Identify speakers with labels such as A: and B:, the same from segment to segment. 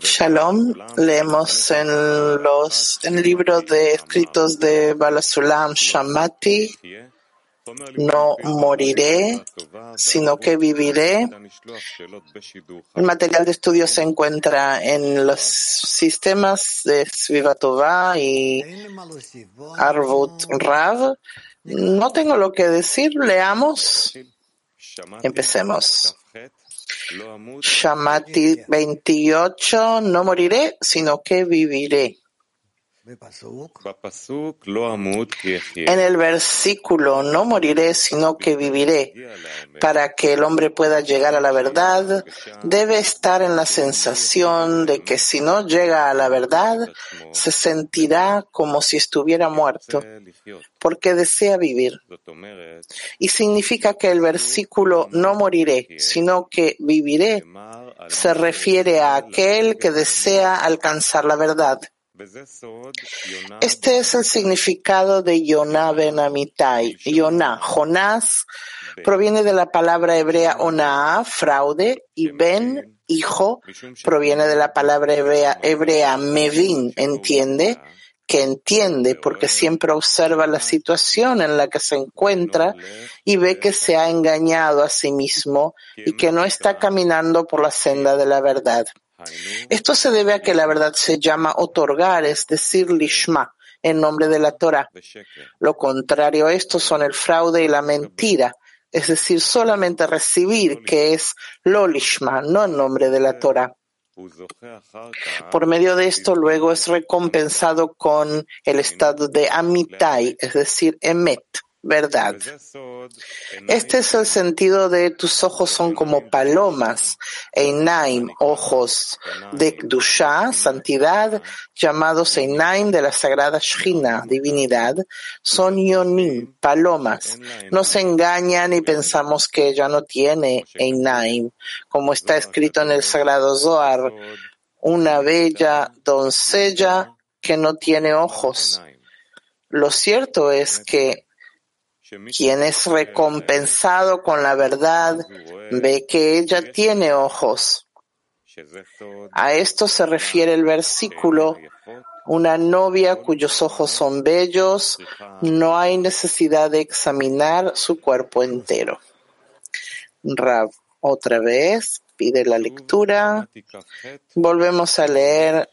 A: Shalom, leemos en los en el libro de escritos de Balasulam Shamati, no moriré, sino que viviré. El material de estudio se encuentra en los sistemas de Svivatova y Arvut Rav. No tengo lo que decir, leamos. Empecemos. Shamati 28, no moriré, sino que viviré. En el versículo no moriré, sino que viviré. Para que el hombre pueda llegar a la verdad, debe estar en la sensación de que si no llega a la verdad, se sentirá como si estuviera muerto, porque desea vivir. Y significa que el versículo no moriré, sino que viviré, se refiere a aquel que desea alcanzar la verdad. Este es el significado de Yonah ben Amitai. Yonah, Jonás, proviene de la palabra hebrea onaa, fraude, y ben, hijo, proviene de la palabra hebrea, hebrea mevin, entiende, que entiende porque siempre observa la situación en la que se encuentra y ve que se ha engañado a sí mismo y que no está caminando por la senda de la verdad. Esto se debe a que la verdad se llama otorgar, es decir, lishma, en nombre de la Torah. Lo contrario a esto son el fraude y la mentira, es decir, solamente recibir, que es lo lishma, no en nombre de la Torah. Por medio de esto luego es recompensado con el estado de amitai, es decir, emet verdad. Este es el sentido de tus ojos son como palomas, Einaim, ojos de Kdusha, santidad, llamados Einaim de la sagrada Shina, divinidad, son Yonim, palomas. Nos engañan y pensamos que ella no tiene Einaim, como está escrito en el sagrado Zohar, una bella doncella que no tiene ojos. Lo cierto es que quien es recompensado con la verdad ve que ella tiene ojos. A esto se refiere el versículo, una novia cuyos ojos son bellos, no hay necesidad de examinar su cuerpo entero. Rab, otra vez, pide la lectura. Volvemos a leer.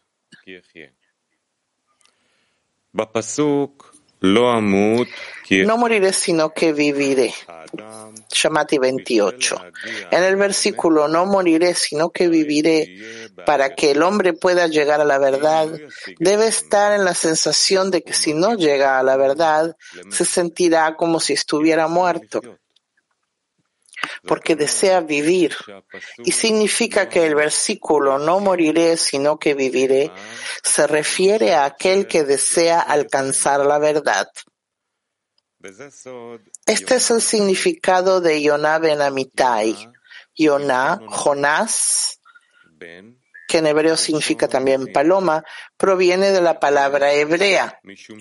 A: No moriré, sino que viviré. Shamati 28. En el versículo no moriré, sino que viviré, para que el hombre pueda llegar a la verdad, debe estar en la sensación de que si no llega a la verdad, se sentirá como si estuviera muerto porque desea vivir. Y significa que el versículo no moriré, sino que viviré, se refiere a aquel que desea alcanzar la verdad. Este es el significado de Yonah ben Amitai. Yonah, Jonás, que en hebreo significa también paloma, proviene de la palabra hebrea.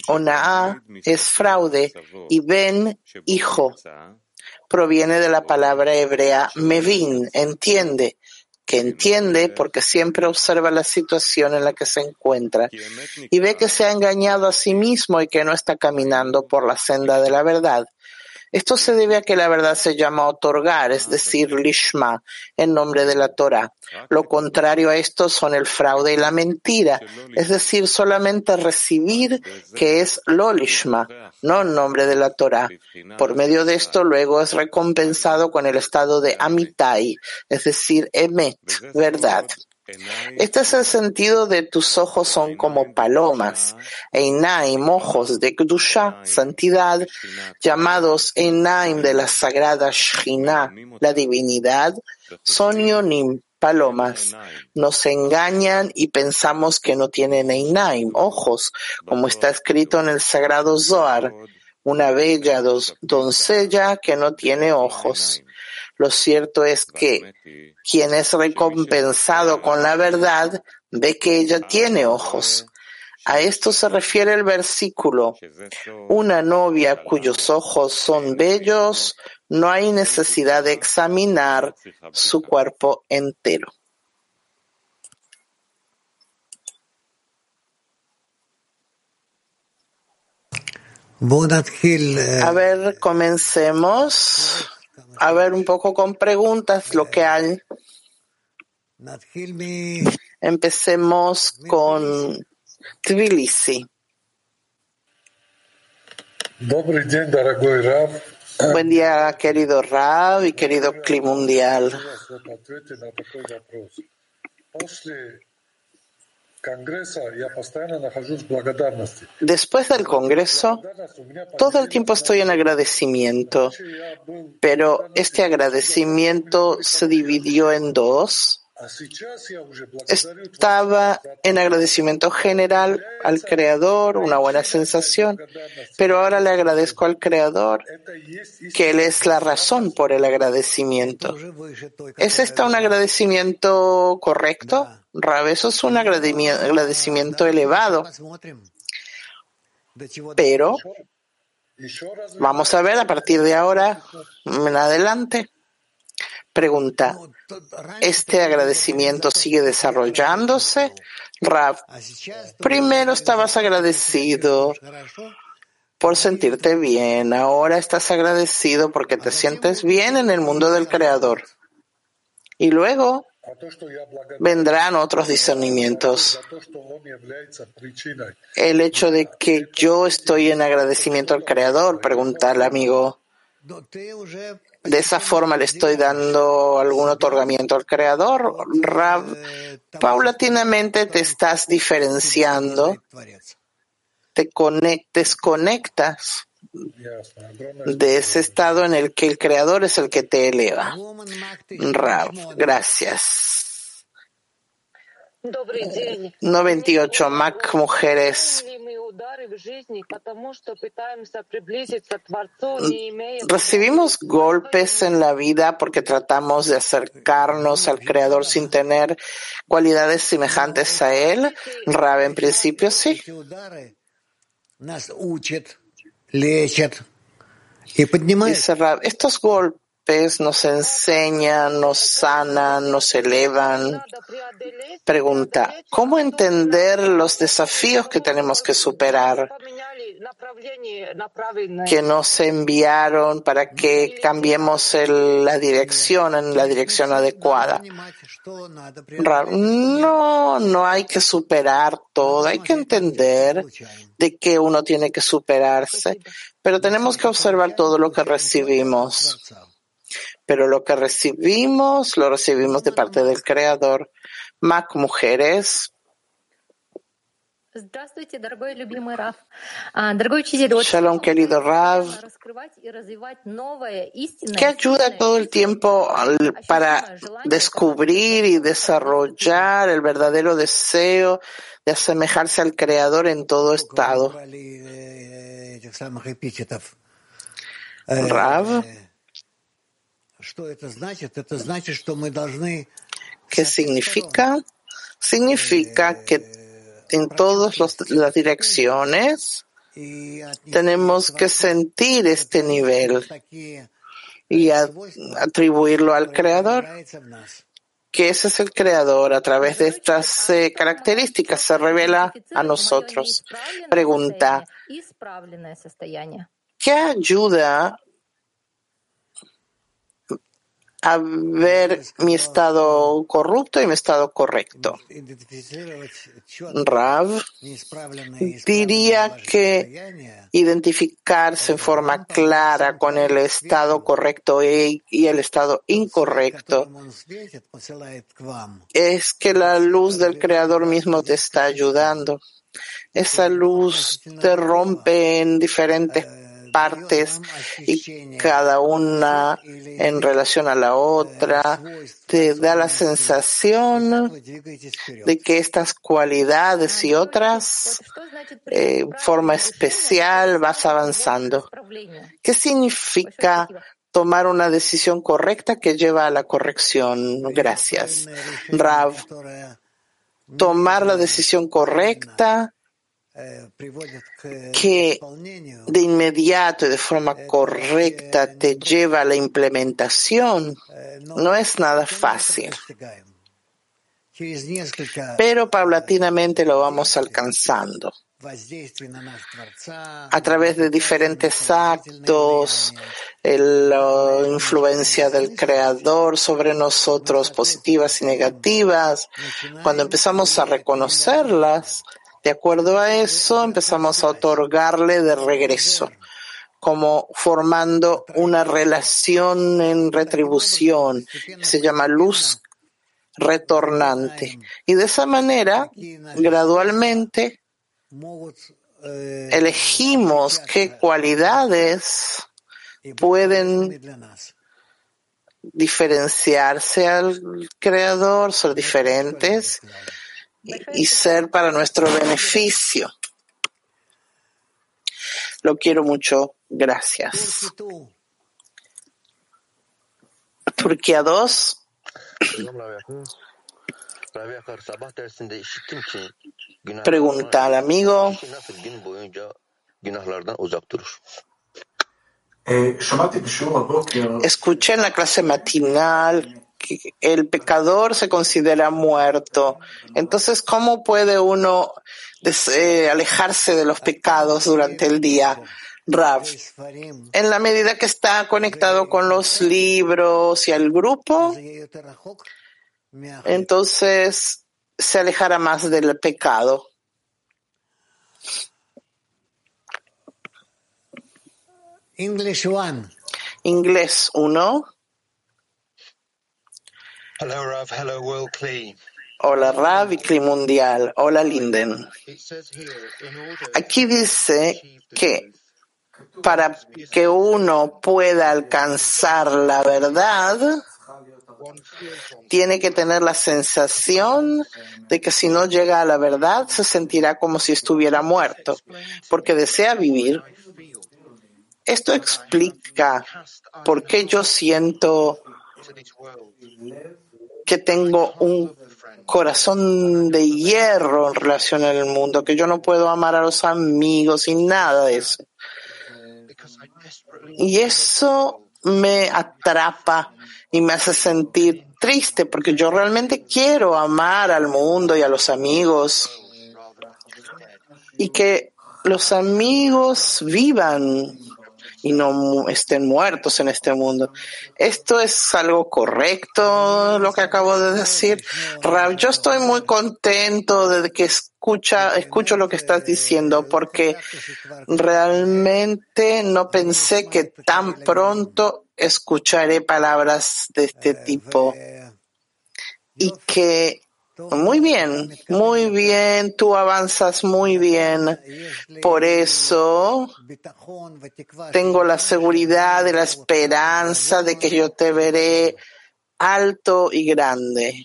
A: Onaa es fraude y Ben, hijo proviene de la palabra hebrea mevin, entiende, que entiende porque siempre observa la situación en la que se encuentra y ve que se ha engañado a sí mismo y que no está caminando por la senda de la verdad. Esto se debe a que la verdad se llama otorgar, es decir, lishma, en nombre de la Torah. Lo contrario a esto son el fraude y la mentira, es decir, solamente recibir que es lo lishma, no en nombre de la Torah. Por medio de esto luego es recompensado con el estado de amitai, es decir, emet, verdad. Este es el sentido de tus ojos son como palomas, Einaim, ojos de Kdusha, santidad, llamados Einaim de la sagrada Shina, la divinidad, son Yonim, palomas. Nos engañan y pensamos que no tienen Einaim, ojos, como está escrito en el sagrado Zohar, una bella doncella que no tiene ojos. Lo cierto es que quien es recompensado con la verdad ve que ella tiene ojos. A esto se refiere el versículo. Una novia cuyos ojos son bellos, no hay necesidad de examinar su cuerpo entero. Eh, A ver, comencemos. A ver un poco con preguntas lo que hay. Empecemos con Tbilisi. Buen día, querido Rab y querido Climundial. Después del Congreso, todo el tiempo estoy en agradecimiento, pero este agradecimiento se dividió en dos. Estaba en agradecimiento general al Creador, una buena sensación, pero ahora le agradezco al Creador que Él es la razón por el agradecimiento. ¿Es este un agradecimiento correcto? Rab, eso es un agradecimiento elevado. Pero vamos a ver a partir de ahora en adelante. Pregunta, ¿este agradecimiento sigue desarrollándose? Rab, primero estabas agradecido por sentirte bien, ahora estás agradecido porque te sientes bien en el mundo del Creador. Y luego vendrán otros discernimientos. El hecho de que yo estoy en agradecimiento al Creador, pregunta el amigo. De esa forma le estoy dando algún otorgamiento al Creador. paulatinamente te estás diferenciando, te desconectas de ese estado en el que el Creador es el que te eleva. Rav, gracias. 98 Mac Mujeres. Recibimos golpes en la vida porque tratamos de acercarnos al Creador sin tener cualidades semejantes a Él. Rab, en principio sí. estos golpes nos enseñan, nos sanan, nos elevan. Pregunta, ¿cómo entender los desafíos que tenemos que superar? que nos enviaron para que cambiemos la dirección en la dirección adecuada. No, no hay que superar todo, hay que entender de que uno tiene que superarse, pero tenemos que observar todo lo que recibimos. Pero lo que recibimos, lo recibimos de parte del Creador. Mac Mujeres, Shalom, querido Rav. ¿Qué ayuda todo el tiempo para descubrir y desarrollar el verdadero deseo de asemejarse al Creador en todo estado? Rav. ¿Qué significa? Significa que en todas las direcciones, tenemos que sentir este nivel y atribuirlo al Creador, que ese es el Creador. A través de estas eh, características se revela a nosotros. Pregunta, ¿qué ayuda a ver mi estado corrupto y mi estado correcto. Rav diría que identificarse en forma clara con el estado correcto y el estado incorrecto es que la luz del Creador mismo te está ayudando. Esa luz te rompe en diferentes partes y cada una en relación a la otra te da la sensación de que estas cualidades y otras eh, forma especial vas avanzando. ¿Qué significa tomar una decisión correcta que lleva a la corrección? Gracias. Rav, tomar la decisión correcta que de inmediato y de forma correcta te lleva a la implementación, no es nada fácil. Pero paulatinamente lo vamos alcanzando. a través de diferentes actos, la influencia del Creador sobre nosotros, positivas y negativas. Cuando empezamos a reconocerlas, de acuerdo a eso, empezamos a otorgarle de regreso, como formando una relación en retribución, se llama luz retornante. Y de esa manera, gradualmente, elegimos qué cualidades pueden diferenciarse al creador, ser diferentes y ser para nuestro beneficio. Lo quiero mucho. Gracias. Turquía 2. Pregunta al amigo. Escuché en la clase matinal el pecador se considera muerto. Entonces, ¿cómo puede uno eh, alejarse de los pecados durante el día? Rav, en la medida que está conectado con los libros y el grupo, entonces se alejará más del pecado.
B: English one.
A: Inglés 1.
C: Hello, Rav. Hello, World
A: Hola Rav y Mundial. Hola Linden. Aquí dice que para que uno pueda alcanzar la verdad, tiene que tener la sensación de que si no llega a la verdad se sentirá como si estuviera muerto, porque desea vivir. Esto explica por qué yo siento que tengo un corazón de hierro en relación al mundo, que yo no puedo amar a los amigos y nada de eso. Y eso me atrapa y me hace sentir triste porque yo realmente quiero amar al mundo y a los amigos y que los amigos vivan y no estén muertos en este mundo. ¿Esto es algo correcto, lo que acabo de decir? Rab, yo estoy muy contento de que escucha, escucho lo que estás diciendo, porque realmente no pensé que tan pronto escucharé palabras de este tipo y que muy bien, muy bien, tú avanzas muy bien. Por eso tengo la seguridad y la esperanza de que yo te veré alto y grande.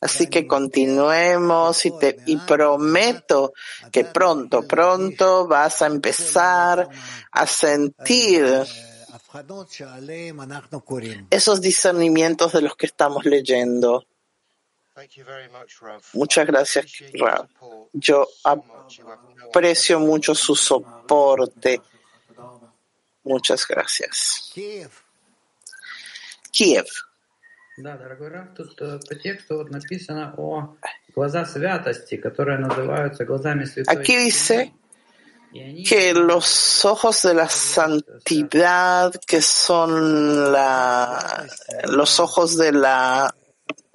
A: Así que continuemos y, te, y prometo que pronto, pronto vas a empezar a sentir esos discernimientos de los que estamos leyendo. Muchas gracias, Rav. Yo aprecio mucho su soporte. Muchas gracias. Kiev. Aquí dice que los ojos de la santidad, que son la, los ojos de la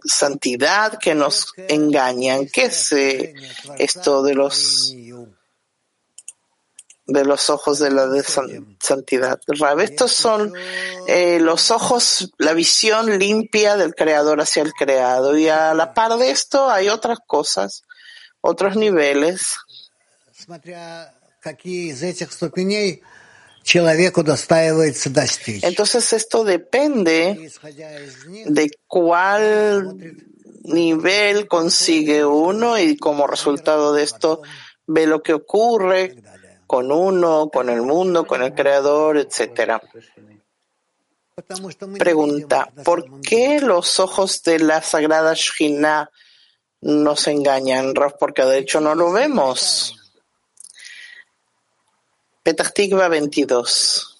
A: santidad que nos engañan. ¿Qué es eh, esto de los de los ojos de la de santidad? Estos son eh, los ojos, la visión limpia del creador hacia el creado. Y a la par de esto hay otras cosas, otros niveles. Entonces esto depende de cuál nivel consigue uno y como resultado de esto ve lo que ocurre con uno, con el mundo, con el creador, etc. Pregunta, ¿por qué los ojos de la sagrada Shina nos engañan, Porque de hecho no lo vemos. Petah
D: Tikva 22.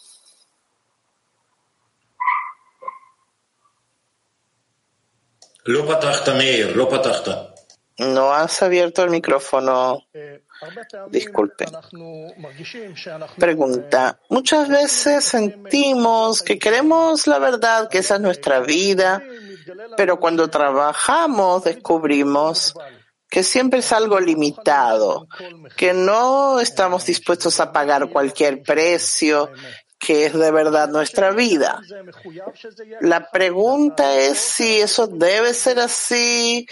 A: No has abierto el micrófono. Disculpe. Pregunta. Muchas veces sentimos que queremos la verdad, que esa es nuestra vida, pero cuando trabajamos descubrimos que siempre es algo limitado, que no estamos dispuestos a pagar cualquier precio, que es de verdad nuestra vida. La pregunta es si eso debe ser así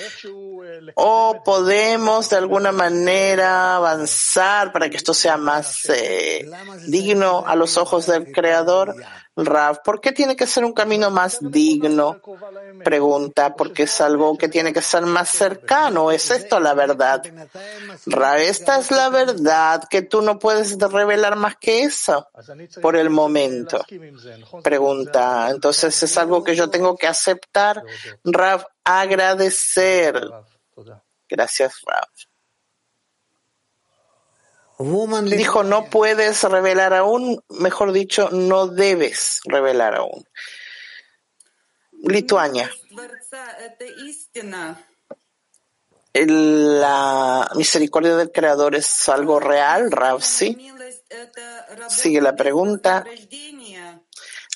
A: o podemos de alguna manera avanzar para que esto sea más eh, digno a los ojos del Creador. Rav, ¿por qué tiene que ser un camino más digno? Pregunta, porque es algo que tiene que ser más cercano. ¿Es esto la verdad? Rav, esta es la verdad que tú no puedes revelar más que eso por el momento. Pregunta, entonces es algo que yo tengo que aceptar. Rav, agradecer. Gracias, Rav. Dijo, no puedes revelar aún, mejor dicho, no debes revelar aún. Lituania. La misericordia del Creador es algo real, Rav, sí. Sigue la pregunta.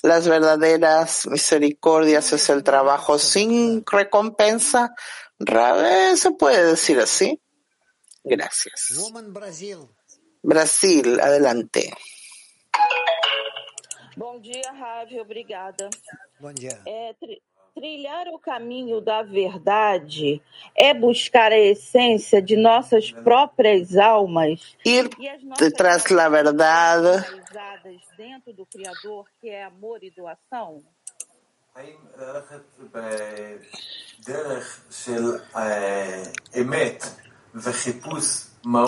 A: Las verdaderas misericordias es el trabajo sin recompensa. Rav, ¿se puede decir así? Gracias. Brasil, adelante.
D: Bom dia, Ravi, obrigada.
B: Bom dia.
D: É, tri- trilhar o caminho da verdade é buscar a essência de nossas próprias almas
A: Ir
D: e as nossas
A: detrás la verdad
D: realizadas dentro do Criador, que é amor e doação?
E: האם ללכת בדרך של אה, אמת וחיפוש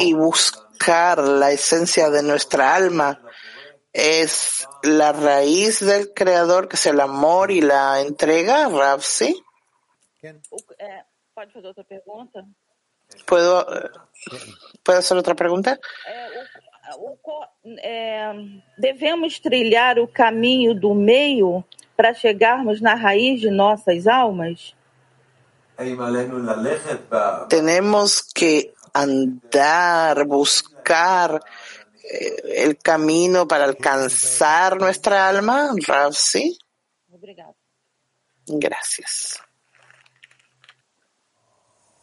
A: y buscar la esencia de nuestra alma es la raíz del creador, que es el amor y la entrega,
D: Rafsi. Eh,
A: ¿Puedo, eh, ¿Puedo hacer otra pregunta?
D: Eh, ¿Debemos trilhar o caminho do meio para chegarmos na raiz de nossas almas?
A: Tenemos que andar, buscar eh, el camino para alcanzar nuestra alma,
D: Rab.
A: Gracias.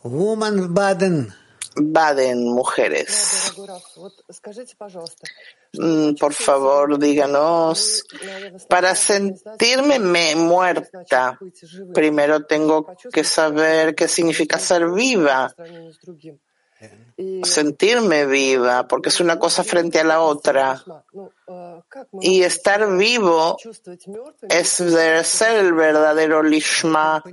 B: Woman Baden.
A: Baden, mujeres. Mm, por favor, díganos. Para sentirme me muerta, primero tengo que saber qué significa ser viva sentirme viva, porque es una cosa frente a la otra. Y estar vivo es ser el verdadero lishma.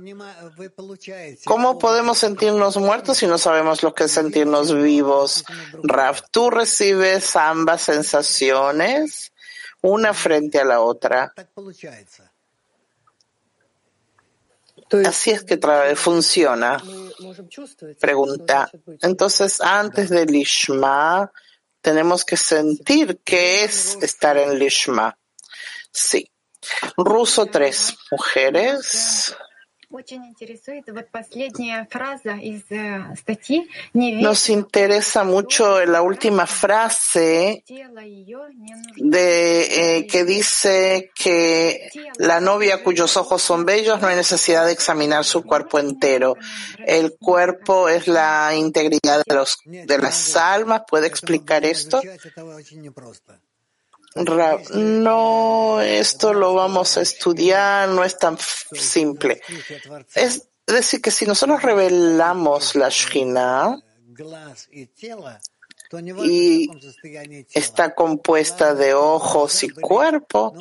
A: ¿Cómo podemos sentirnos muertos si no sabemos lo que es sentirnos vivos? Raf, tú recibes ambas sensaciones, una frente a la otra. Así es que funciona. Pregunta. Entonces, antes del lishma, tenemos que sentir qué es estar en Lishma. Sí. Ruso tres Mujeres. Nos interesa mucho la última frase de, eh, que dice que la novia cuyos ojos son bellos no hay necesidad de examinar su cuerpo entero. El cuerpo es la integridad de, los, de las almas. ¿Puede explicar esto? No, esto lo vamos a estudiar, no es tan simple. Es decir, que si nosotros revelamos la Shina y está compuesta de ojos y cuerpo,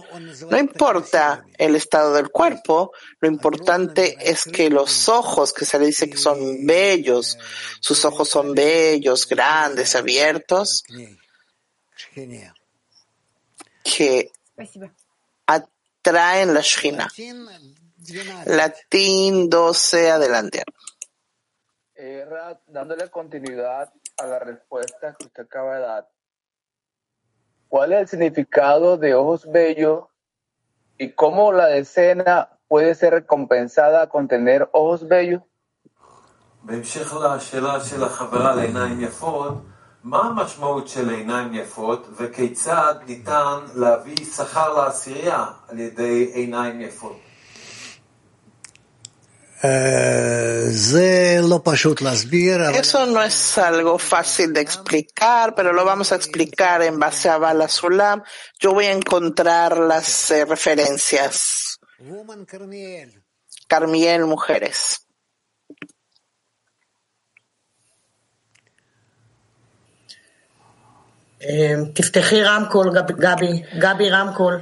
A: no importa el estado del cuerpo, lo importante es que los ojos, que se le dice que son bellos, sus ojos son bellos, grandes, abiertos, que atraen la Shina. Latín 12, adelante.
F: Eh, dándole continuidad a la respuesta que usted acaba de dar, ¿cuál es el significado de ojos bellos y cómo la decena puede ser recompensada con tener ojos bellos?
E: בהמשך לשאלה של החברה לעיניים יפות, מה המשמעות של עיניים יפות וכיצד ניתן להביא שכר לעשירייה על ידי עיניים יפות?
A: Eso no es algo fácil de explicar, pero lo vamos a explicar en base a Bala Sulam. Yo voy a encontrar las eh, referencias. Carmiel, mujeres.
G: תפתחי רמקול, גבי, גבי רמקול.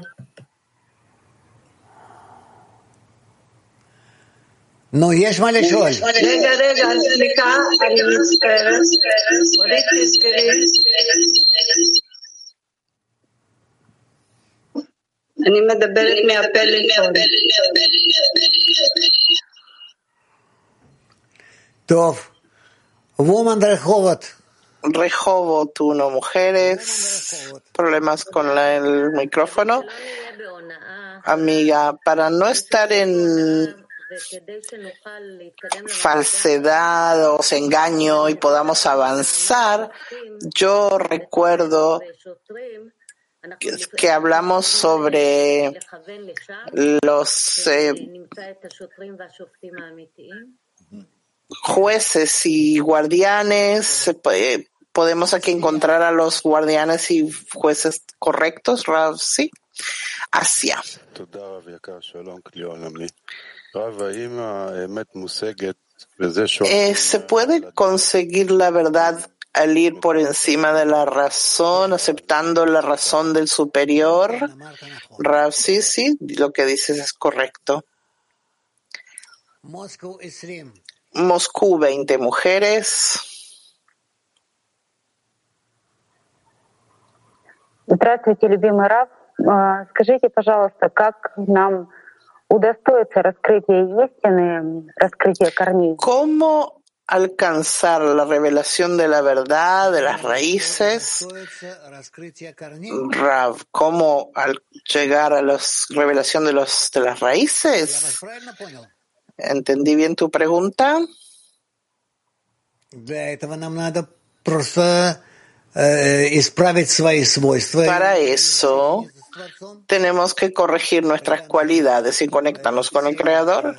B: נו, יש מה לשאול.
G: רגע, רגע, סליחה, אני מצטערת. אורית, תסגרי. אני מדברת מהפלאפון.
B: טוב. וומן רחובות.
A: Rehovot, uno, mujeres. Problemas con la- el micrófono. Amiga, para no estar en falsedad o engaño y podamos avanzar, yo recuerdo que, que hablamos sobre los eh, jueces y guardianes. eh, podemos aquí encontrar a los guardianes y jueces correctos, Rav, Asia. Eh, ¿Se puede conseguir la verdad al ir por encima de la razón, aceptando la razón del superior? Rav, sí, lo que dices es correcto. Moscú 20 mujeres.
H: Здравствуйте, любимый Раб. А, Скажите, пожалуйста, как нам удостоиться раскрытия истины, раскрытия корней?
A: ¿Cómo alcanzar la revelación de la verdad, de las raíces?
B: Раскрытие корней.
A: Rav, ¿cómo al llegar a la revelación de, los, de las
B: Я
A: raíces?
B: вас правильно понял?
A: ¿Entendí bien tu pregunta?
B: Для этого нам надо просто
A: Para eso tenemos que corregir nuestras cualidades y conectarnos con el Creador.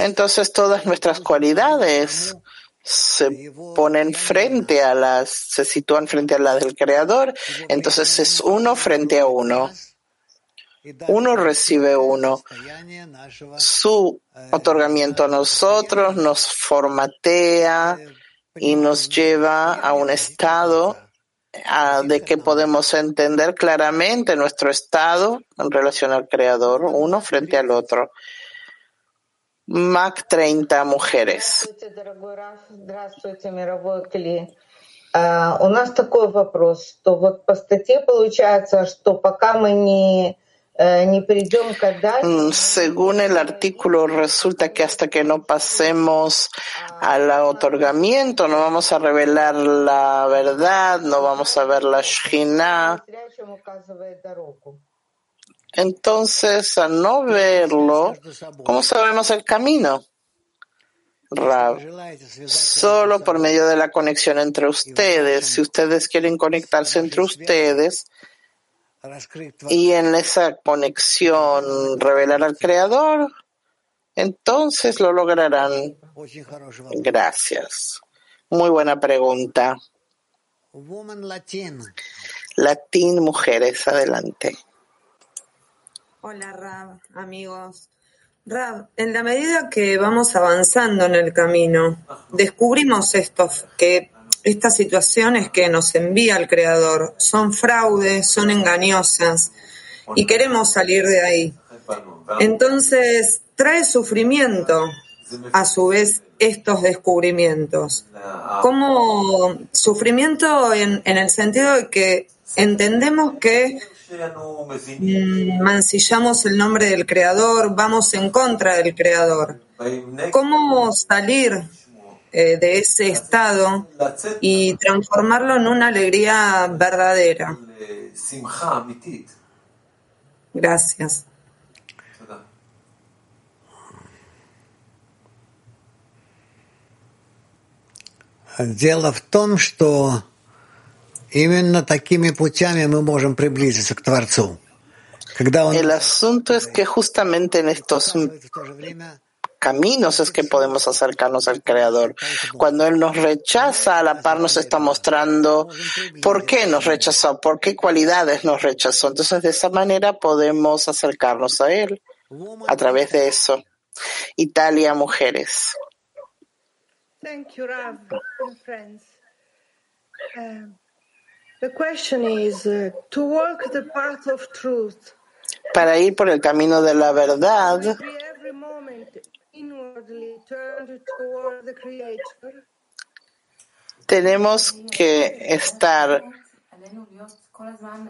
A: Entonces todas nuestras cualidades se ponen frente a las, se sitúan frente a las del Creador. Entonces es uno frente a uno
B: И дальше
A: Uno recibe uno.
B: состояние нашего
A: Su otorgamiento a nosotros nos formatea y nos lleva a un estado ah, de que podemos entender claramente nuestro estado en relación al Creador, uno frente al otro. Mac 30 mujeres.
I: Здравствуйте, дорогой Раф. Здравствуйте, мировой Кли. А, У нас такой вопрос, что вот по статье получается, что пока мы не,
A: Mm, según el artículo, resulta que hasta que no pasemos al otorgamiento, no vamos a revelar la verdad, no vamos a ver la Shina. Entonces, al no verlo, ¿cómo sabemos el camino? Rab, solo por medio de la conexión entre ustedes. Si ustedes quieren conectarse entre ustedes, y en esa conexión revelar al Creador, entonces lo lograrán. Gracias. Muy buena pregunta. Latín Mujeres, adelante.
J: Hola, Rab, amigos. Rab, en la medida que vamos avanzando en el camino, descubrimos estos que estas situaciones que nos envía el Creador son fraudes, son engañosas y queremos salir de ahí. Entonces, trae sufrimiento a su vez estos descubrimientos. Como sufrimiento en, en el sentido de que entendemos que mm, mancillamos el nombre del Creador, vamos en contra del Creador. ¿Cómo salir eh, de ese estado y transformarlo en una alegría verdadera. Gracias.
A: El asunto es que justamente en estos caminos es que podemos acercarnos al Creador. Cuando Él nos rechaza, a la par nos está mostrando por qué nos rechazó, por qué cualidades nos rechazó. Entonces, de esa manera podemos acercarnos a Él a través de eso. Italia, mujeres.
K: Thank you, Rav and friends. Um, the question is uh, to walk the path of truth.
A: Para ir por el camino de la verdad, tenemos que estar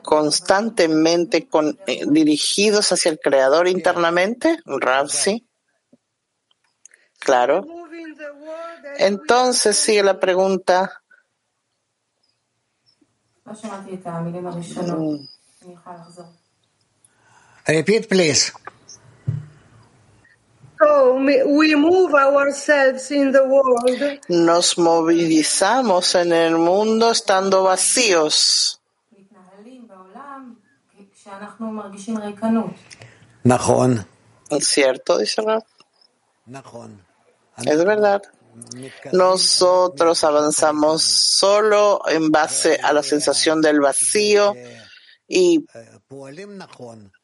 A: constantemente con- eh, dirigidos hacia el Creador internamente. Rav, sí. Claro. Entonces sigue la pregunta.
B: Repeat, please.
A: Nos movilizamos en el mundo estando vacíos. ¿Cierto? Dice.
B: Nachon.
A: Es verdad. Nosotros avanzamos solo en base a la sensación del vacío y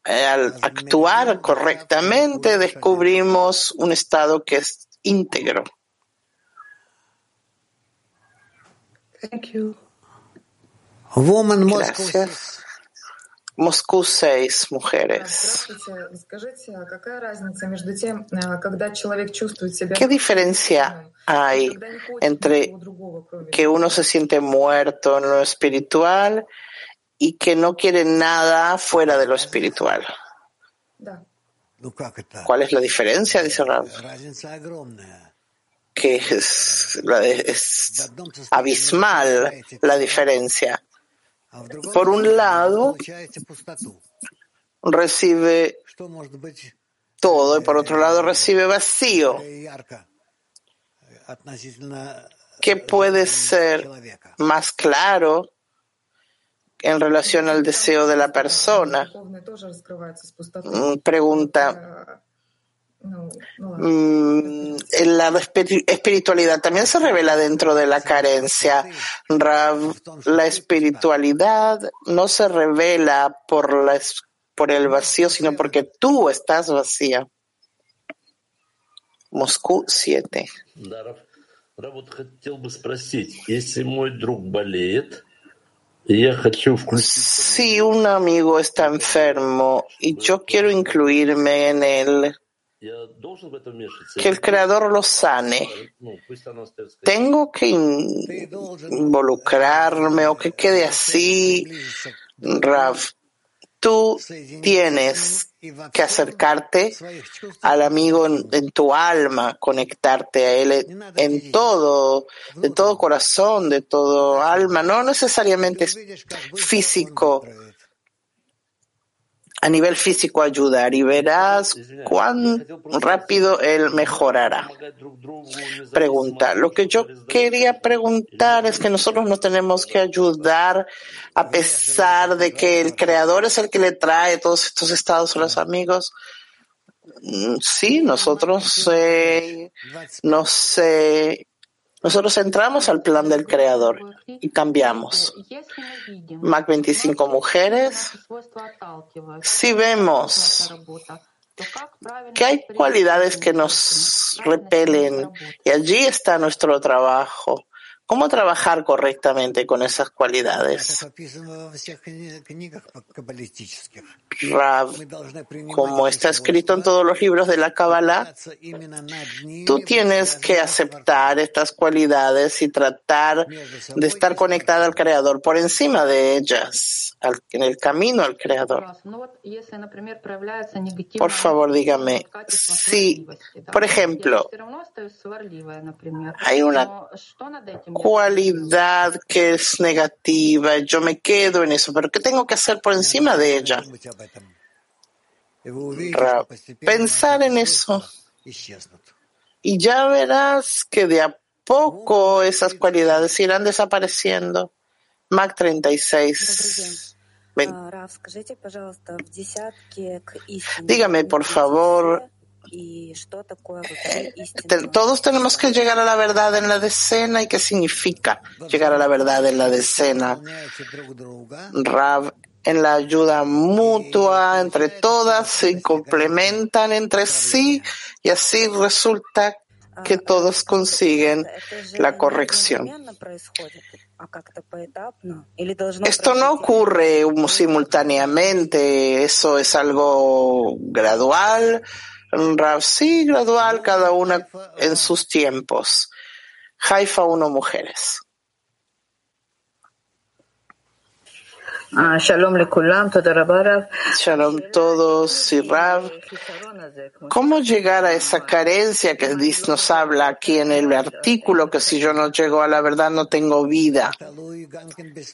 A: al actuar correctamente descubrimos un estado que es íntegro.
K: Thank you.
A: Gracias. Moscú 6, mujeres. ¿Qué diferencia hay entre que uno se siente muerto en lo espiritual y que no quiere nada fuera de lo espiritual. ¿Cuál es la diferencia? Dice
B: Rab.
A: Que es, es abismal la diferencia. Por un lado, recibe todo y por otro lado recibe vacío. ¿Qué puede ser más claro en relación al deseo de la persona. Mm, pregunta. Mm, la espiritualidad también se revela dentro de la carencia. la espiritualidad no se revela por, la, por el vacío, sino porque tú estás vacía. Moscú 7. Si un amigo está enfermo y yo quiero incluirme en él, que el creador lo sane. Tengo que involucrarme o que quede así, Rav tú tienes que acercarte al amigo en, en tu alma, conectarte a él en, en todo, de todo corazón, de todo alma, no necesariamente es físico, a nivel físico ayudar y verás cuán rápido él mejorará. Pregunta. Lo que yo quería preguntar es que nosotros no tenemos que ayudar a pesar de que el creador es el que le trae todos estos estados a los amigos. Mm, Sí, nosotros eh, no sé. Nosotros entramos al plan del creador y cambiamos. Mac 25 mujeres. Si vemos que hay cualidades que nos repelen y allí está nuestro trabajo. ¿Cómo trabajar correctamente con esas cualidades? Como está escrito en todos los libros de la Kabbalah, tú tienes que aceptar estas cualidades y tratar de estar conectada al Creador por encima de ellas en el camino al Creador. Por favor, dígame, si, por ejemplo, hay una cualidad que es negativa, yo me quedo en eso, pero ¿qué tengo que hacer por encima de ella? Pensar en eso. Y ya verás que de a poco esas cualidades irán desapareciendo. Mac 36. Ven. Dígame, por favor, te- todos tenemos que llegar a la verdad en la decena y qué significa llegar a la verdad en la decena. Rav, en la ayuda mutua entre todas se complementan entre sí y así resulta que todos consiguen la corrección. Esto no ocurre simultáneamente, eso es algo gradual, sí, gradual, cada una en sus tiempos. Haifa, uno mujeres.
L: Ah, shalom Lekulam,
A: Shalom todos y Rab. ¿Cómo llegar a esa carencia que nos habla aquí en el artículo que si yo no llego a la verdad no tengo vida?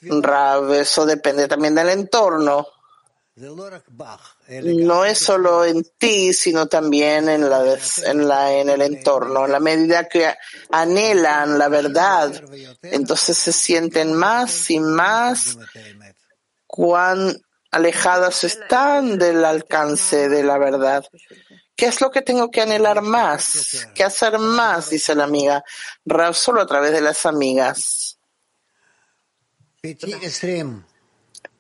A: Rab, eso depende también del entorno. No es solo en ti, sino también en, la, en, la, en el entorno. En la medida que anhelan la verdad, entonces se sienten más y más cuán alejadas están del alcance de la verdad. ¿Qué es lo que tengo que anhelar más? ¿Qué hacer más? Dice la amiga. Rav, solo a través de las amigas.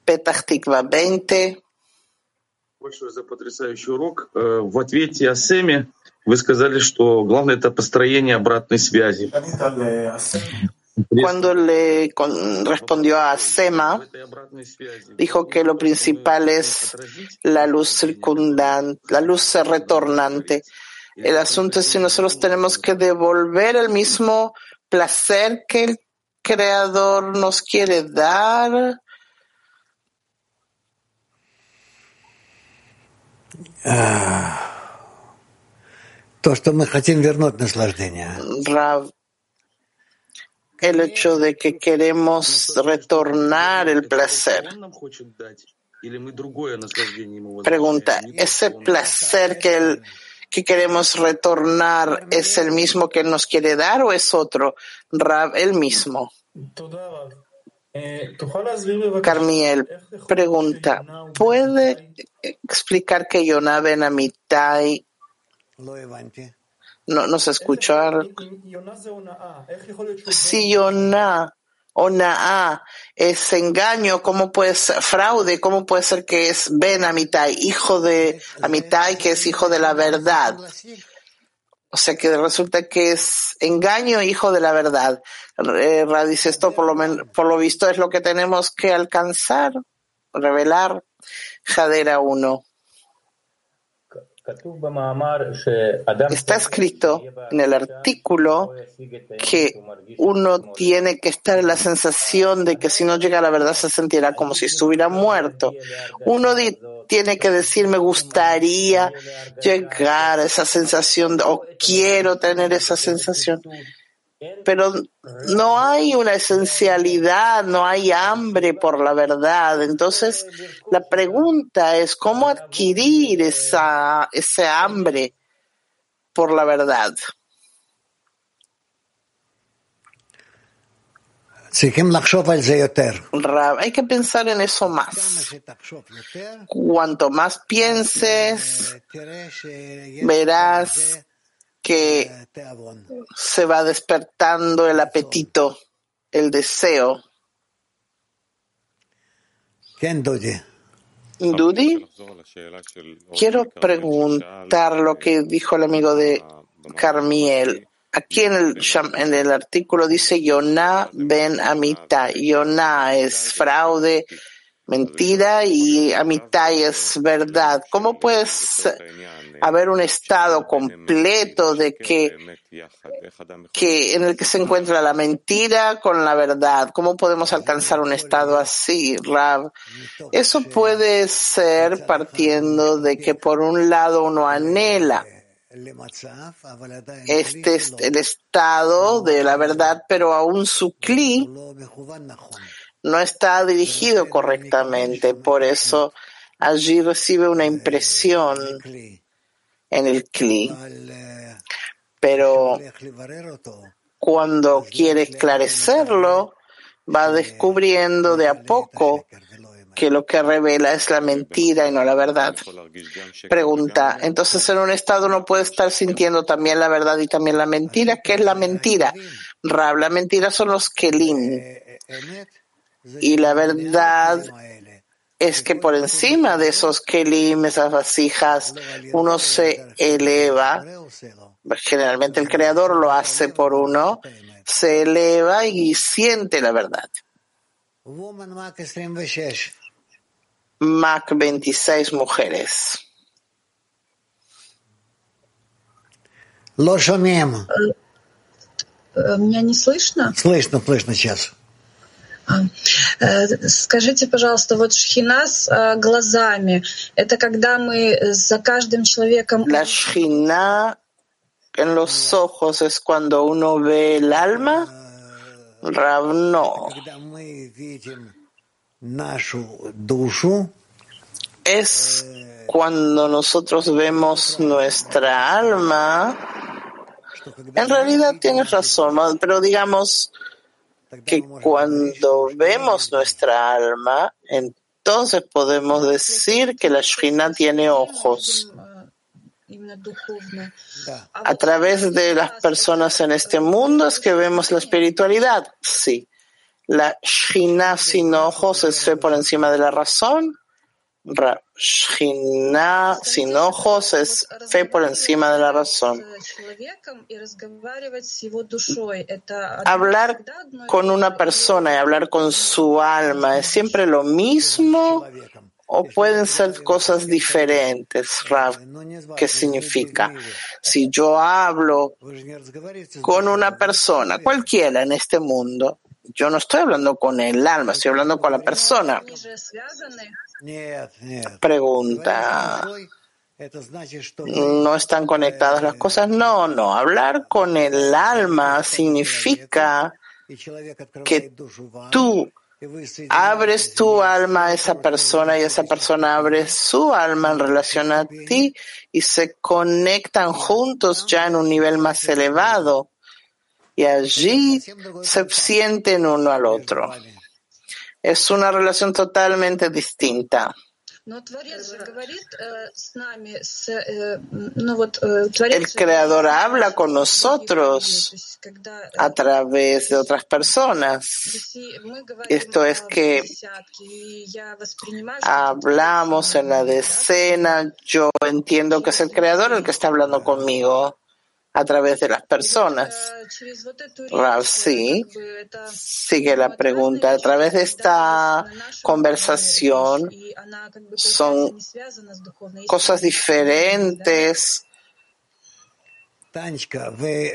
A: Petah Tikva 20.
M: Большое за потрясающий урок. Э, В ответе о Сэме вы сказали, что главное это построение обратной связи.
A: Cuando le con- respondió a Sema, dijo que lo principal es la luz circundante, la luz retornante. El asunto es si nosotros tenemos que devolver el mismo placer que el Creador nos quiere dar.
B: А, То, что мы хотим вернуть наслаждение.
A: Rav, el hecho de que queremos retornar el placer. Pregunta, ¿ese placer que, que queremos retornar es el mismo que nos quiere dar o es otro? Rab, el mismo. Carmiel pregunta, ¿puede explicar que Yonah no nos escuchó? Si Yonah o Naá es engaño, ¿cómo puede ser fraude? ¿Cómo puede ser que es Ben Amitai, hijo de Amitai, que es hijo de la verdad? O sea que resulta que es engaño, hijo de la verdad. Eh, esto por lo, por lo visto es lo que tenemos que alcanzar, revelar. Jadera 1. Está escrito en el artículo que uno tiene que estar en la sensación de que si no llega a la verdad se sentirá como si estuviera muerto. Uno tiene que decir me gustaría llegar a esa sensación o quiero tener esa sensación pero no hay una esencialidad, no hay hambre por la verdad. Entonces, la pregunta es cómo adquirir esa, ese hambre por la verdad. Hay que pensar en eso más. Cuanto más pienses, verás que se va despertando el apetito, el deseo. Dudi, quiero preguntar lo que dijo el amigo de Carmiel. Aquí en el, en el artículo dice Yonah ben Amita. Yonah es fraude, mentira y Amitai es verdad. ¿Cómo puede haber un estado completo de que, en el que se encuentra la mentira con la verdad? ¿Cómo podemos alcanzar un estado así, Rab? Eso puede ser partiendo de que por un lado uno anhela este es el estado de la verdad, pero aún su cli no está dirigido correctamente. Por eso allí recibe una impresión en el cli. Pero cuando quiere esclarecerlo, va descubriendo de a poco que lo que revela es la mentira y no la verdad. Pregunta, entonces en un estado uno puede estar sintiendo también la verdad y también la mentira. ¿Qué es la mentira? Rab, la mentira son los kelim. Y la verdad es que por encima de esos kelim, esas vasijas, uno se eleva. Generalmente el creador lo hace por uno, se eleva y siente la verdad. Mac 26 mujeres.
B: Lo шумим.
N: Меня не слышно?
B: Слышно, слышно сейчас.
N: Скажите, пожалуйста, вот шхина с глазами, это когда мы за каждым человеком...
A: La shchina en los ojos es cuando uno ve el alma. Rav, no. Es cuando nosotros vemos nuestra alma. En realidad tienes razón, pero digamos que cuando vemos nuestra alma, entonces podemos decir que la Shina tiene ojos. A través de las personas en este mundo es que vemos la espiritualidad. Sí. La Shina sin ojos es fe por encima de la razón. Sin ojos es fe por encima de la razón. Hablar con una persona y hablar con su alma es siempre lo mismo o pueden ser cosas diferentes, Rav. ¿Qué significa? Si yo hablo con una persona, cualquiera en este mundo, yo no estoy hablando con el alma, estoy hablando con la persona. Pregunta. ¿No están conectadas las cosas? No, no. Hablar con el alma significa que tú abres tu alma a esa persona y esa persona abre su alma en relación a ti y se conectan juntos ya en un nivel más elevado y allí se sienten uno al otro. Es una relación totalmente distinta. El Creador habla con nosotros a través de otras personas. Esto es que hablamos en la decena, yo entiendo que es el Creador el que está hablando conmigo a través de las personas. Rav, sí, sigue la pregunta. A través de esta conversación son cosas diferentes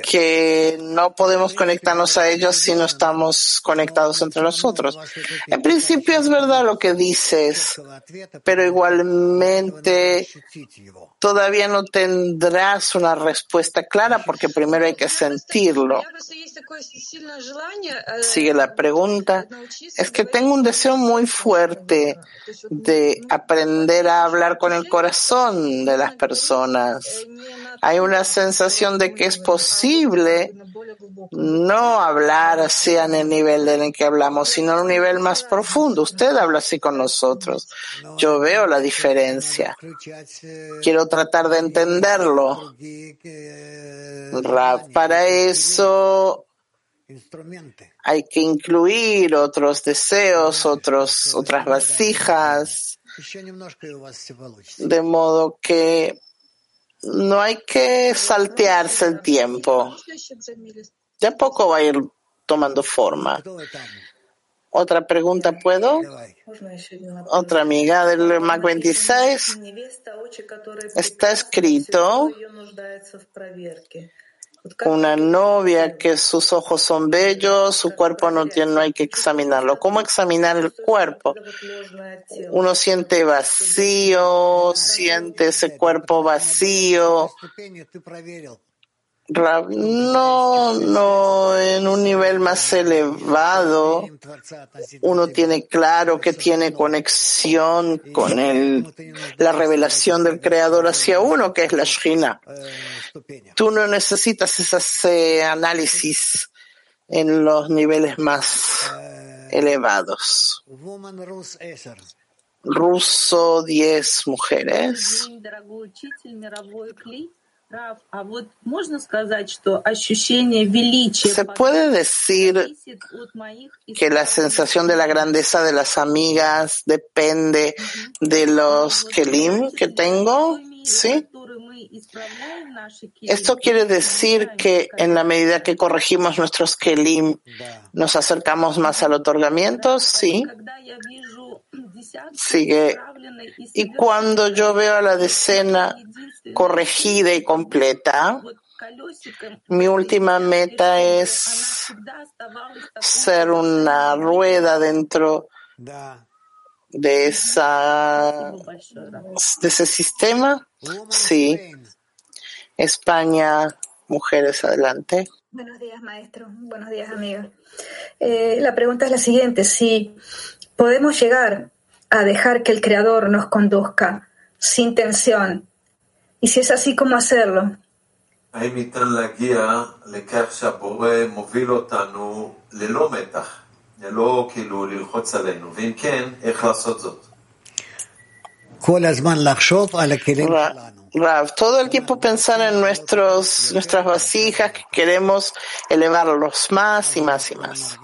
A: que no podemos conectarnos a ellos si no estamos conectados entre nosotros. En principio es verdad lo que dices, pero igualmente todavía no tendrás una respuesta clara porque primero hay que sentirlo. Sigue la pregunta. Es que tengo un deseo muy fuerte de aprender a hablar con el corazón de las personas. Hay una sensación de que es posible no hablar así en el nivel en el que hablamos, sino en un nivel más profundo. Usted habla así con nosotros. Yo veo la diferencia. Quiero tratar de entenderlo. Para eso hay que incluir otros deseos, otros, otras vasijas, de modo que no hay que saltearse el tiempo. Ya poco va a ir tomando forma. Otra pregunta, ¿puedo? Otra amiga del MAC 26. Está escrito una novia que sus ojos son bellos, su cuerpo no tiene, no hay que examinarlo. ¿Cómo examinar el cuerpo? Uno siente vacío, siente ese cuerpo vacío. No, no, en un nivel más elevado, uno tiene claro que tiene conexión con el, la revelación del Creador hacia uno, que es la Shina. Tú no necesitas ese análisis en los niveles más elevados. Ruso, 10 mujeres. ¿Se puede decir que la sensación de la grandeza de las amigas depende de los kelim que tengo? ¿Sí? Esto quiere decir que en la medida que corregimos nuestros kelim, nos acercamos más al otorgamiento, sí. Sigue. Y cuando yo veo a la decena corregida y completa, mi última meta es ser una rueda dentro de esa de ese sistema. Sí. España, mujeres, adelante.
N: Buenos días, maestro. Buenos días, amiga. Eh, la pregunta es la siguiente: si podemos llegar a dejar que el Creador nos conduzca sin tensión. Y si es así, ¿cómo hacerlo?
A: Rav, todo el tiempo pensar en nuestros, nuestras vasijas que queremos elevarlos más y más y más.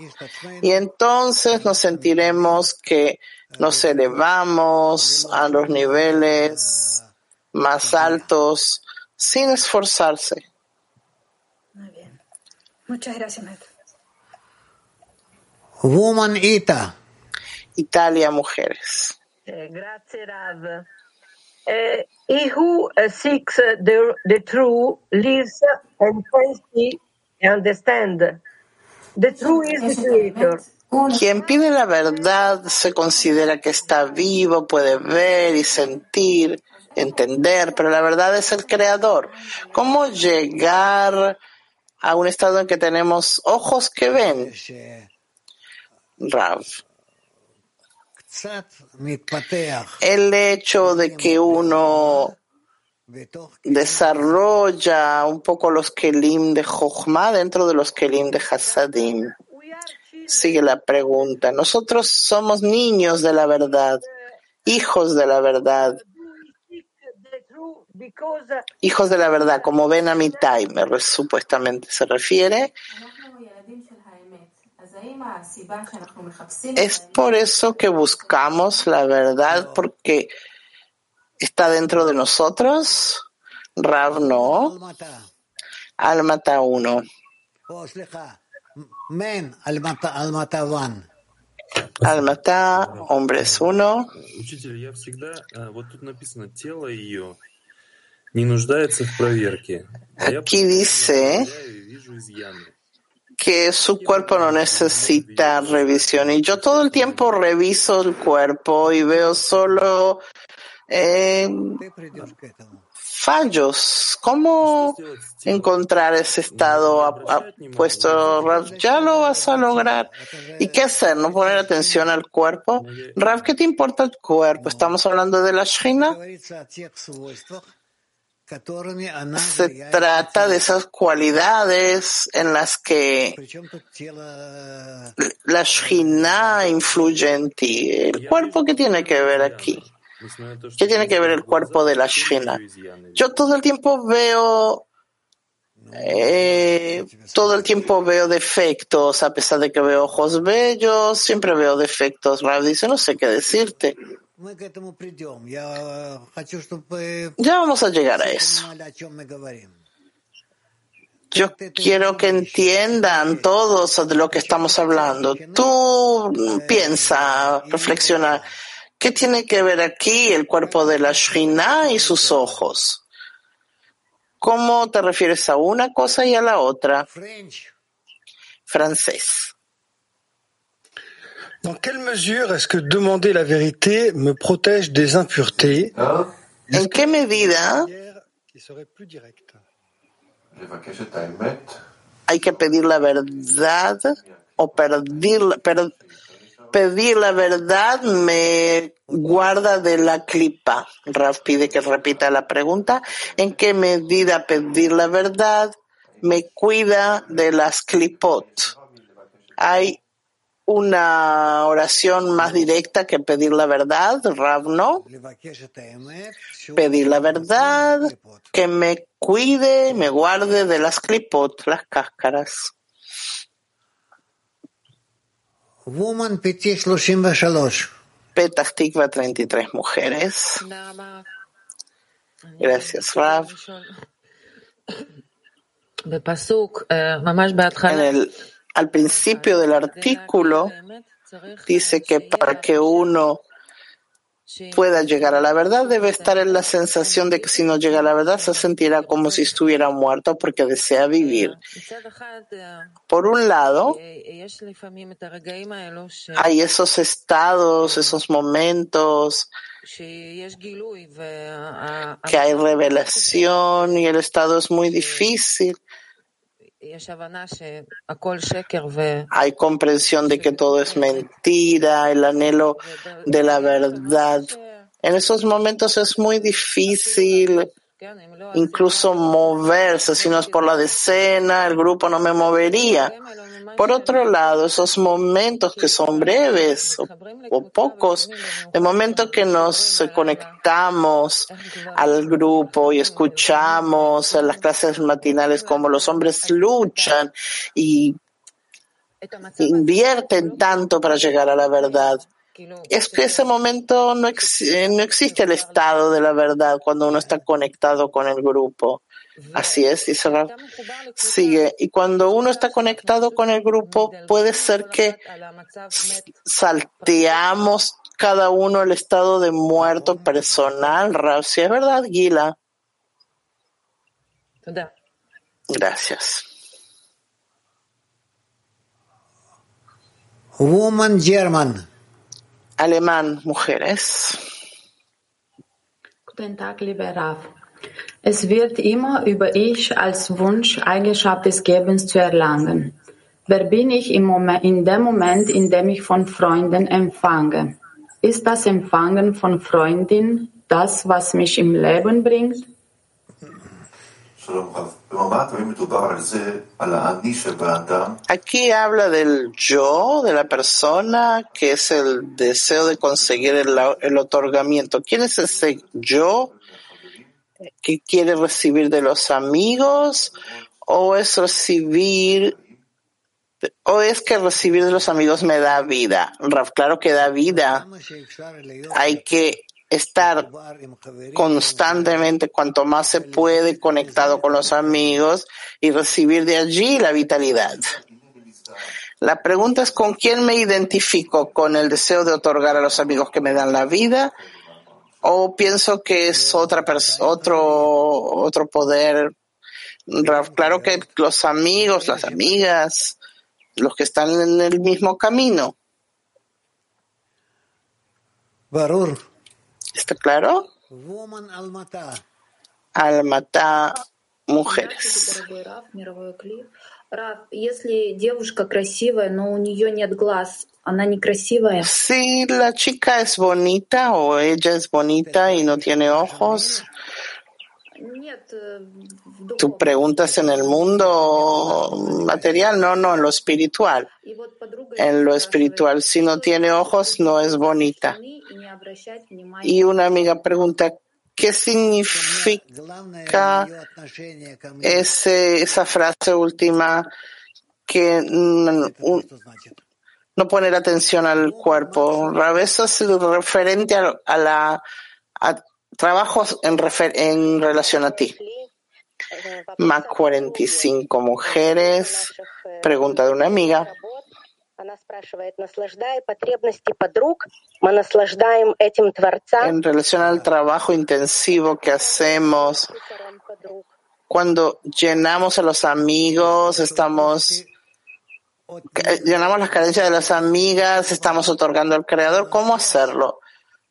A: Y entonces nos sentiremos que nos elevamos a los niveles más altos sin esforzarse.
N: Muy bien. Muchas gracias, maestro.
B: Woman Ita.
A: Italia, mujeres.
G: Eh, grazie, Rav. Uh, he who seeks the, the true lives and can see and understand. The true is the creator.
A: Quien pide la verdad se considera que está vivo, puede ver y sentir, entender, pero la verdad es el creador. ¿Cómo llegar a un estado en que tenemos ojos que ven? Rav. El hecho de que uno desarrolla un poco los kelim de Jochma dentro de los kelim de Hasadim. Sigue la pregunta. Nosotros somos niños de la verdad, hijos de la verdad. Hijos de la verdad, como ven a mi time, supuestamente se refiere. Es por eso que buscamos la verdad, porque está dentro de nosotros. Rav no. Almata uno. Almata, hombres uno.
O: Учитель, я всегда, вот тут написано, тело ее не нуждается в проверке.
A: Aquí dice que su cuerpo no necesita revisión. Y yo todo el tiempo reviso el cuerpo y veo solo eh, fallos. ¿Cómo encontrar ese estado puesto? Rav, ya lo vas a lograr. ¿Y qué hacer? ¿No poner atención al cuerpo? Rav, ¿qué te importa el cuerpo? ¿Estamos hablando de la Shina? Se trata de esas cualidades en las que la Shina influye en ti. ¿El cuerpo qué tiene que ver aquí? ¿Qué tiene que ver el cuerpo de la Shina? Yo todo el tiempo veo eh, todo el tiempo veo defectos, a pesar de que veo ojos bellos, siempre veo defectos. Rav dice, no sé qué decirte. Ya vamos a llegar a eso. Yo quiero que entiendan todos de lo que estamos hablando. Tú piensa, reflexiona, ¿qué tiene que ver aquí el cuerpo de la Shina y sus ojos? ¿Cómo te refieres a una cosa y a la otra? Francés.
C: Dans quelle mesure est-ce que demander la vérité me protège des impuretés
A: ¿En qué medida hay que pedir la verdad o pedir, per- pedir la verdad me guarda de la clipa? Raf pide que repita la pregunta. ¿En qué medida pedir la verdad me cuida de las clipot? Hay una oración más directa que pedir la verdad, Rav, ¿no? Pedir la verdad, que me cuide, me guarde de las clipot, las cáscaras.
B: Woman PT 33.
A: Petah Tikva 33 mujeres. Gracias, Rav. En el, al principio del artículo dice que para que uno pueda llegar a la verdad. Debe estar en la sensación de que si no llega a la verdad se sentirá como si estuviera muerto porque desea vivir. Por un lado, hay esos estados, esos momentos que hay revelación y el estado es muy difícil. Hay comprensión de que todo es mentira, el anhelo de la verdad. En esos momentos es muy difícil incluso moverse, si no es por la decena, el grupo no me movería. Por otro lado, esos momentos que son breves o, pocos, de momento que nos conectamos al grupo y escuchamos en las clases matinales cómo los hombres luchan y invierten tanto para llegar a la verdad. Es que ese momento no, ex, no existe el estado de la verdad cuando uno está conectado con el grupo. Así es, dice Rav. Sigue. Y cuando uno está conectado con el grupo, puede ser que salteamos cada uno el estado de muerto personal, Rav. Si es verdad, Gila. Gracias.
B: Woman German.
A: Alemán, mujeres.
P: Guten Tag, lieber Rav. Es wird immer über Ich als Wunsch, Eigenschaft des Gebens zu erlangen. Wer bin ich im Moment, in dem Moment, in dem ich von Freunden empfange? Ist das Empfangen von Freundin das, was mich im Leben bringt?
A: Aquí habla del yo, de la persona, que es el deseo de conseguir el, el otorgamiento. ¿Quién es ese yo que quiere recibir de los amigos? ¿O es recibir, o es que recibir de los amigos me da vida? Claro que da vida. Hay que estar constantemente, cuanto más se puede, conectado con los amigos y recibir de allí la vitalidad. La pregunta es con quién me identifico, con el deseo de otorgar a los amigos que me dan la vida o pienso que es otra otro otro poder. Claro que los amigos, las amigas, los que están en el mismo camino.
B: Barur.
A: ¿Está claro? Almata, mujeres. Si la chica es bonita o ella es bonita y no tiene ojos, Tú preguntas en el mundo material, no, no, en lo espiritual. En lo espiritual, si no tiene ojos, no es bonita. Y una amiga pregunta, ¿qué significa ese, esa frase última que no poner atención al cuerpo? Eso es referente a, a la trabajos en, en relación a ti. Más 45 mujeres. Pregunta de una amiga. En relación al trabajo intensivo que hacemos, cuando llenamos a los amigos, estamos llenamos las carencias de las amigas, estamos otorgando al creador. ¿Cómo hacerlo?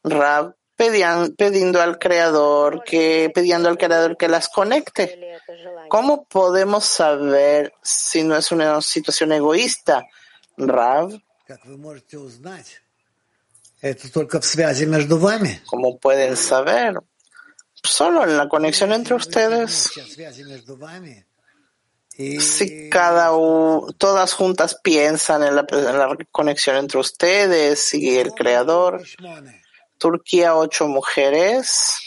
A: Rab pedían, pidiendo al creador que, pidiendo al creador que las conecte. ¿Cómo podemos saber si no es una situación egoísta? Rav. ¿Cómo pueden saber? Solo en la conexión entre ustedes. Si cada uno, todas juntas piensan en la, en la, conexión entre ustedes y el creador. Turquía, ocho mujeres.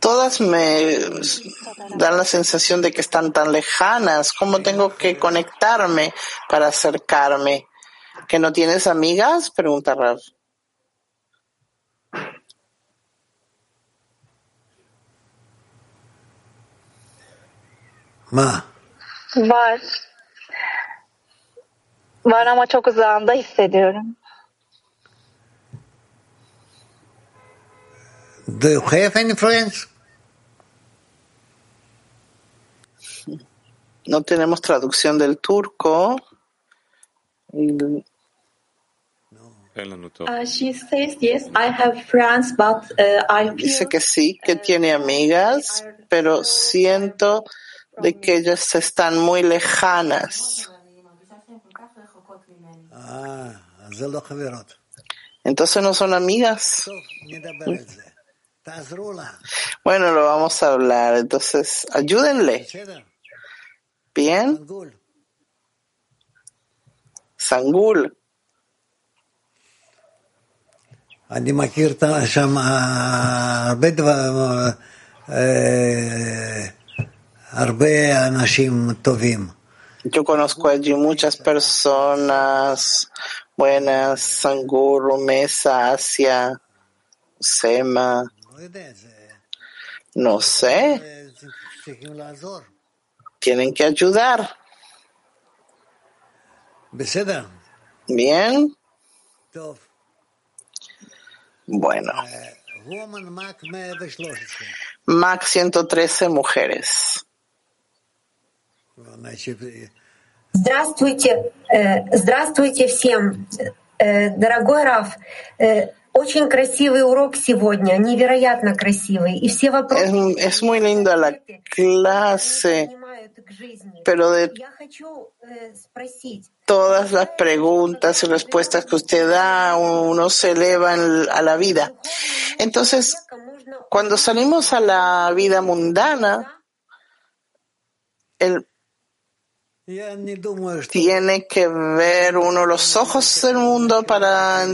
A: Todas me dan la sensación de que están tan lejanas. ¿Cómo tengo que conectarme para acercarme? ¿Que no tienes amigas? Pregunta Rav.
Q: Var. Var ama çok uzağında hissediyorum.
B: Do you have any friends?
A: No tenemos traducción del turco.
P: Uh, she says yes, I have friends, but uh, I
A: Dice que sí, que tiene amigas, pero siento de que ellas están muy lejanas.
B: Ah, זה לא חברות.
A: Entonces no son amigas. Bueno, lo vamos a hablar. Entonces, ayúdenle. Bien. Sangul.
B: אני מכיר שם הרבה דברים, הרבה אנשים טובים.
A: Yo conozco allí muchas personas buenas, Sanguru, Mesa, Asia, Sema. No sé. Tienen que ayudar. Bien. Bueno. Mac 113 mujeres.
G: Здравствуйте, э, здравствуйте всем. Э, дорогой Раф, э, очень красивый урок сегодня, невероятно красивый. И все вопросы...
A: Es, es muy linda la clase, pero de todas las preguntas y respuestas que usted da, uno se eleva en, a la vida. Entonces, cuando salimos a la vida mundana, el tiene que ver uno los ojos del mundo para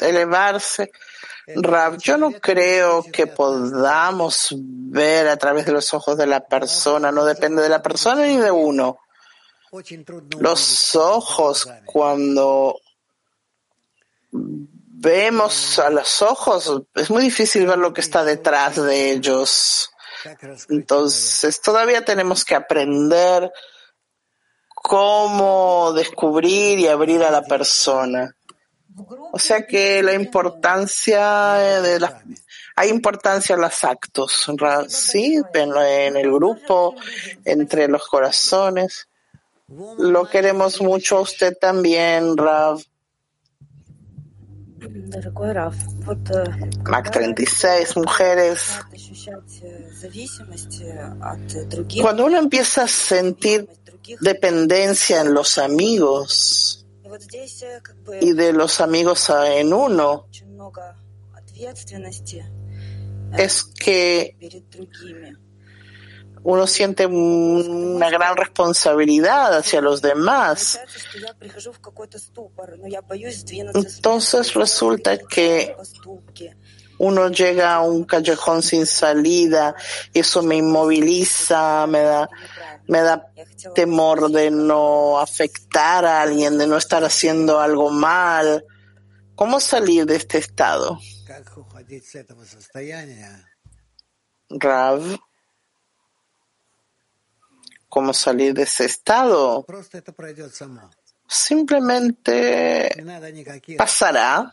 A: elevarse. Rab, yo no creo que podamos ver a través de los ojos de la persona, no depende de la persona ni de uno. Los ojos, cuando vemos a los ojos, es muy difícil ver lo que está detrás de ellos. Entonces, todavía tenemos que aprender cómo descubrir y abrir a la persona. O sea que la importancia de la, hay importancia en los actos, sí, en, el grupo, entre los corazones. Lo queremos mucho a usted también, Rav. Mac 36, mujeres. Cuando uno empieza a sentir dependencia en los amigos y de los amigos en uno es que uno siente una gran responsabilidad hacia los demás. Entonces resulta que uno llega a un callejón sin salida y eso me inmoviliza, me da, me da temor de no afectar a alguien, de no estar haciendo algo mal. ¿Cómo salir de este estado? Rav, ¿cómo salir de ese estado? Simplemente pasará.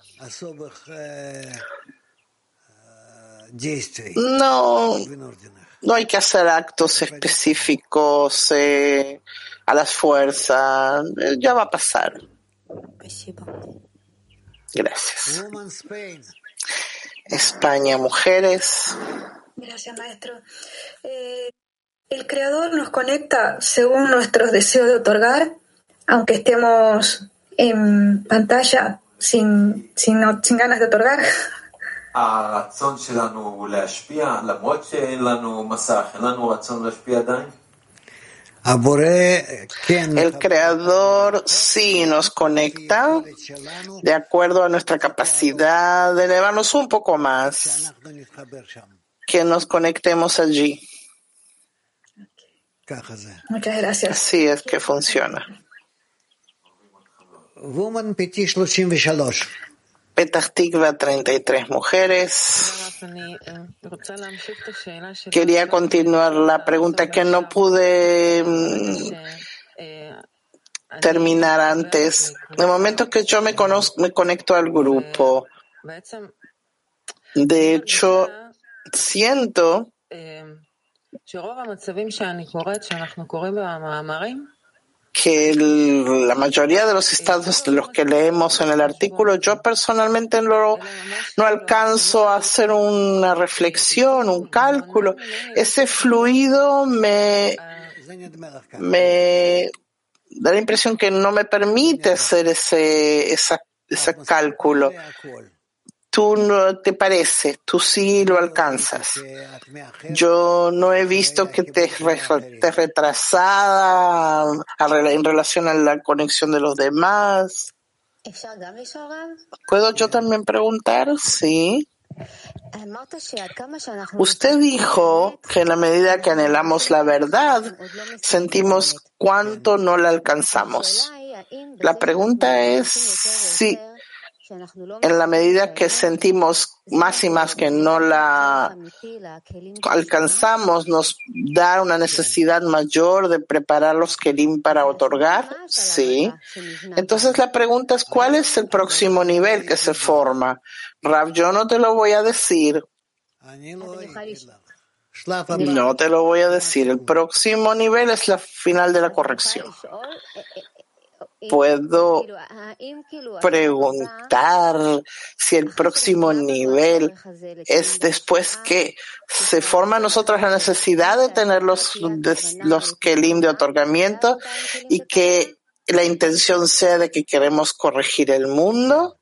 A: No, no hay que hacer actos específicos eh, a las fuerzas. Ya va a pasar. Gracias. España, mujeres.
N: Gracias, maestro. Eh, el creador nos conecta según nuestros deseos de otorgar, aunque estemos en pantalla sin, sin, sin ganas de otorgar.
A: El creador sí nos conecta de acuerdo a nuestra capacidad de elevarnos un poco más, que nos conectemos allí.
N: Muchas gracias.
A: Así es que funciona. Petah Tikva, 33 mujeres. Quería continuar la pregunta que no pude mm, terminar antes. En el momento que yo me, conozco, me conecto al grupo, de hecho, siento que la mayoría de los estados de los que leemos en el artículo, yo personalmente no, no alcanzo a hacer una reflexión, un cálculo. Ese fluido me, me da la impresión que no me permite hacer ese, ese cálculo tú no te parece, tú sí lo alcanzas. Yo no he visto que te, te retrasada en relación a la conexión de los demás. ¿Puedo yo también preguntar? Sí. Usted dijo que en la medida que anhelamos la verdad, sentimos cuánto no la alcanzamos. La pregunta es si en la medida que sentimos más y más que no la alcanzamos, nos da una necesidad mayor de preparar los kelim para otorgar? Sí. Entonces la pregunta es, ¿cuál es el próximo nivel que se forma? Rav, yo no te lo voy a decir. No te lo voy a decir. El próximo nivel es la final de la corrección puedo preguntar si el próximo nivel es después que se forma en nosotros la necesidad de tener los, los kelim de otorgamiento y que la intención sea de que queremos corregir el mundo.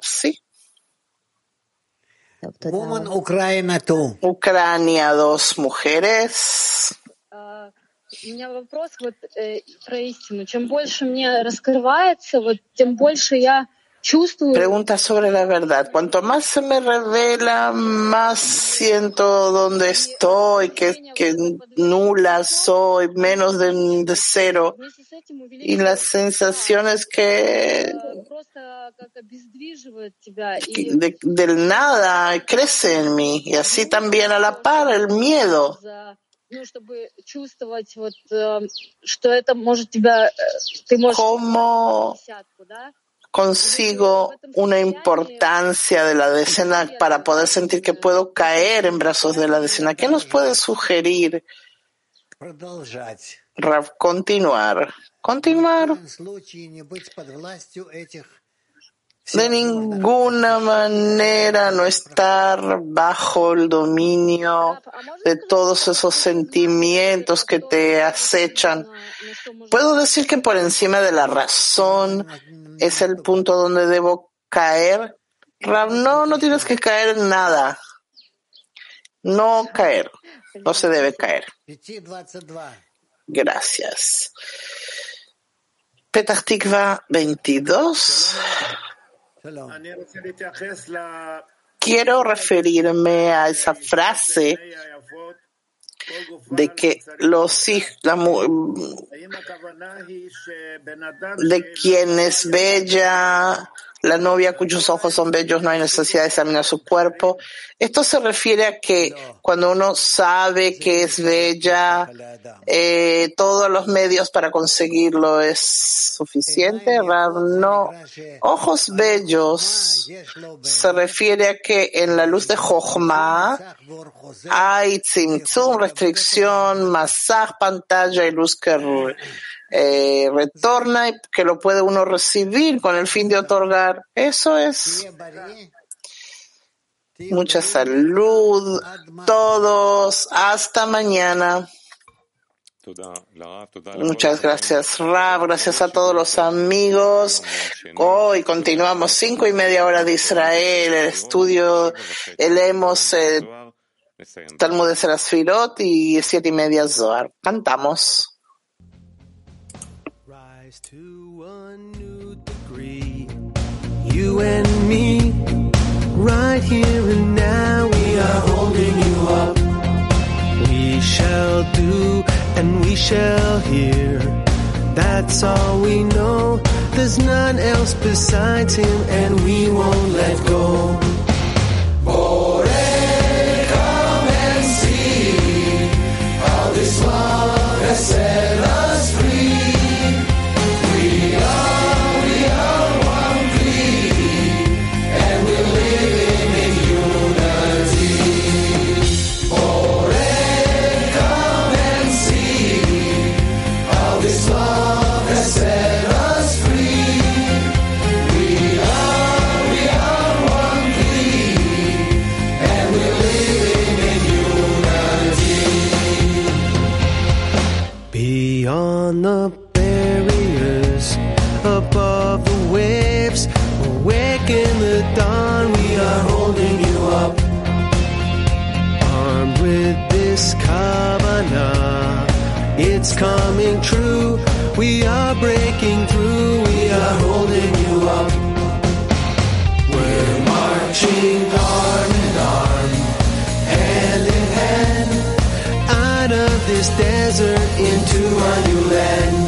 A: Sí. Ucrania, dos mujeres.
R: У меня вопрос вот э, про истину. Чем больше мне раскрывается, вот тем больше я чувствую.
A: Pregunta sobre la verdad. Cuanto más se me revela, más siento dónde estoy, que, que nula soy, menos de, de cero. Y las sensaciones que de, del nada crece en mí. Y así también a la par el miedo. ¿Cómo consigo una importancia de la decena para poder sentir que puedo caer en brazos de la decena? ¿Qué nos puede sugerir? Continuar. Continuar de ninguna manera no estar bajo el dominio de todos esos sentimientos que te acechan. Puedo decir que por encima de la razón es el punto donde debo caer. No, no tienes que caer en nada. No caer. No se debe caer. Gracias. Petah Tikva 22. Quiero referirme a esa frase de que los de quien es bella, la novia cuyos ojos son bellos no hay necesidad de examinar su cuerpo. Esto se refiere a que cuando uno sabe que es bella, eh, todos los medios para conseguirlo es suficiente. No. Ojos bellos se refiere a que en la luz de Jochma hay tzimtzum, restricción, masaj, pantalla y luz que eh, retorna y que lo puede uno recibir con el fin de otorgar. Eso es mucha salud, todos, hasta mañana. Muchas gracias, Rab. Gracias a todos los amigos. Hoy continuamos cinco y media hora de Israel, el estudio, leemos el Talmud de Serasfirot y siete y media Zohar. Cantamos.
S: You and me, right here and now, we are holding you up. We shall do and we shall hear. That's all we know. There's none else besides him, and we won't let go. With this kavanah, it's coming true. We are breaking through, we are holding you up. We're marching arm in arm, hand in hand, out of this desert into a new land.